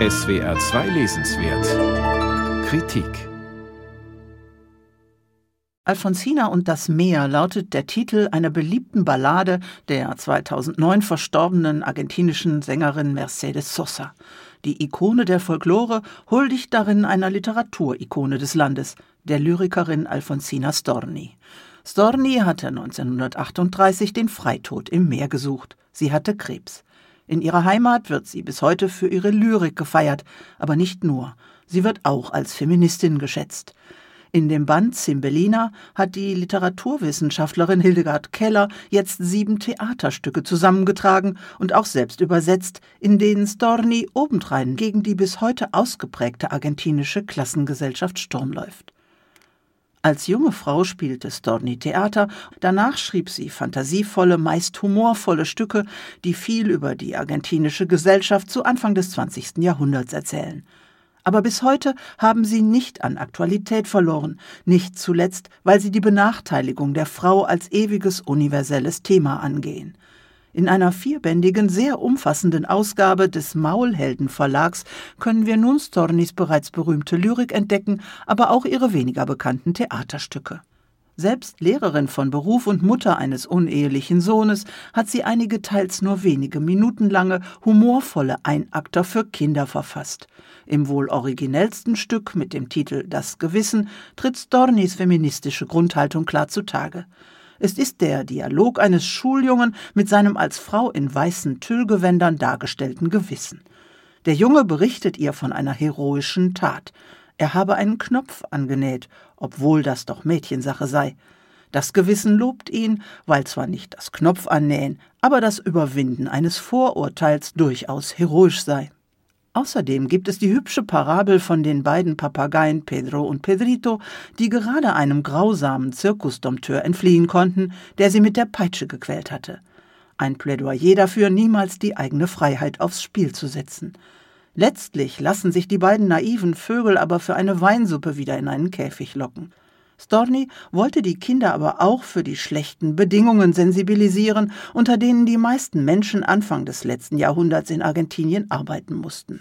SWR 2 Lesenswert Kritik Alfonsina und das Meer lautet der Titel einer beliebten Ballade der 2009 verstorbenen argentinischen Sängerin Mercedes Sosa. Die Ikone der Folklore huldigt darin einer Literaturikone des Landes, der Lyrikerin Alfonsina Storni. Storni hatte 1938 den Freitod im Meer gesucht. Sie hatte Krebs. In ihrer Heimat wird sie bis heute für ihre Lyrik gefeiert, aber nicht nur. Sie wird auch als Feministin geschätzt. In dem Band Zimbelina hat die Literaturwissenschaftlerin Hildegard Keller jetzt sieben Theaterstücke zusammengetragen und auch selbst übersetzt, in denen Storni obendrein gegen die bis heute ausgeprägte argentinische Klassengesellschaft Sturm läuft. Als junge Frau spielte Storni Theater, danach schrieb sie fantasievolle, meist humorvolle Stücke, die viel über die argentinische Gesellschaft zu Anfang des 20. Jahrhunderts erzählen. Aber bis heute haben sie nicht an Aktualität verloren, nicht zuletzt, weil sie die Benachteiligung der Frau als ewiges universelles Thema angehen. In einer vierbändigen, sehr umfassenden Ausgabe des Maulhelden Verlags können wir nun Stornis bereits berühmte Lyrik entdecken, aber auch ihre weniger bekannten Theaterstücke. Selbst Lehrerin von Beruf und Mutter eines unehelichen Sohnes hat sie einige teils nur wenige Minuten lange humorvolle Einakter für Kinder verfasst. Im wohl originellsten Stück mit dem Titel Das Gewissen tritt Stornis feministische Grundhaltung klar zutage. Es ist der Dialog eines Schuljungen mit seinem als Frau in weißen Tüllgewändern dargestellten Gewissen. Der Junge berichtet ihr von einer heroischen Tat. Er habe einen Knopf angenäht, obwohl das doch Mädchensache sei. Das Gewissen lobt ihn, weil zwar nicht das Knopfannähen, aber das Überwinden eines Vorurteils durchaus heroisch sei. Außerdem gibt es die hübsche Parabel von den beiden Papageien Pedro und Pedrito, die gerade einem grausamen Zirkusdompteur entfliehen konnten, der sie mit der Peitsche gequält hatte. Ein Plädoyer dafür, niemals die eigene Freiheit aufs Spiel zu setzen. Letztlich lassen sich die beiden naiven Vögel aber für eine Weinsuppe wieder in einen Käfig locken. Storni wollte die Kinder aber auch für die schlechten Bedingungen sensibilisieren, unter denen die meisten Menschen Anfang des letzten Jahrhunderts in Argentinien arbeiten mussten.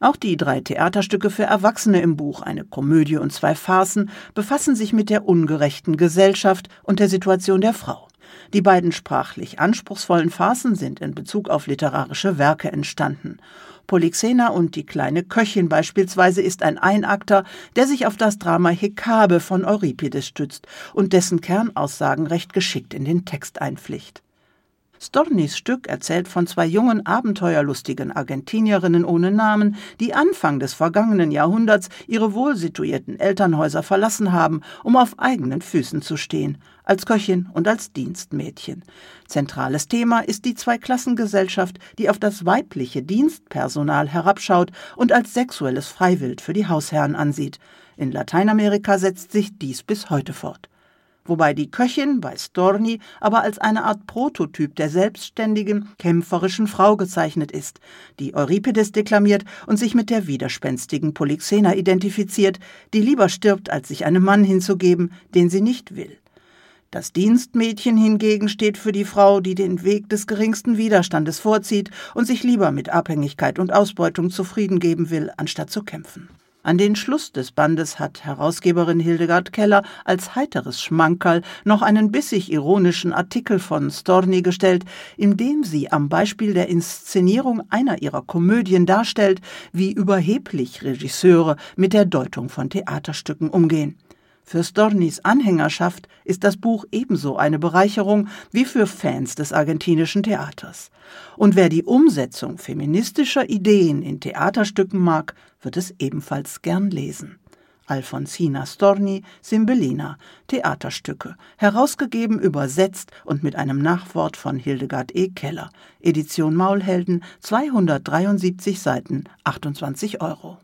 Auch die drei Theaterstücke für Erwachsene im Buch, eine Komödie und zwei Farcen, befassen sich mit der ungerechten Gesellschaft und der Situation der Frau. Die beiden sprachlich anspruchsvollen Farcen sind in Bezug auf literarische Werke entstanden. Polyxena und die kleine Köchin beispielsweise ist ein Einakter, der sich auf das Drama Hekabe von Euripides stützt und dessen Kernaussagen recht geschickt in den Text einpflicht. Stornis Stück erzählt von zwei jungen, abenteuerlustigen Argentinierinnen ohne Namen, die Anfang des vergangenen Jahrhunderts ihre wohlsituierten Elternhäuser verlassen haben, um auf eigenen Füßen zu stehen, als Köchin und als Dienstmädchen. Zentrales Thema ist die Zweiklassengesellschaft, die auf das weibliche Dienstpersonal herabschaut und als sexuelles Freiwild für die Hausherren ansieht. In Lateinamerika setzt sich dies bis heute fort wobei die Köchin bei Storni aber als eine Art Prototyp der selbstständigen, kämpferischen Frau gezeichnet ist, die Euripides deklamiert und sich mit der widerspenstigen Polyxena identifiziert, die lieber stirbt, als sich einem Mann hinzugeben, den sie nicht will. Das Dienstmädchen hingegen steht für die Frau, die den Weg des geringsten Widerstandes vorzieht und sich lieber mit Abhängigkeit und Ausbeutung zufrieden geben will, anstatt zu kämpfen. An den Schluss des Bandes hat Herausgeberin Hildegard Keller als heiteres Schmankerl noch einen bissig ironischen Artikel von Storni gestellt, in dem sie am Beispiel der Inszenierung einer ihrer Komödien darstellt, wie überheblich Regisseure mit der Deutung von Theaterstücken umgehen. Für Stornis Anhängerschaft ist das Buch ebenso eine Bereicherung wie für Fans des argentinischen Theaters. Und wer die Umsetzung feministischer Ideen in Theaterstücken mag, wird es ebenfalls gern lesen. Alfonsina Storni, Simbelina, Theaterstücke, herausgegeben, übersetzt und mit einem Nachwort von Hildegard E. Keller, Edition Maulhelden, 273 Seiten, 28 Euro.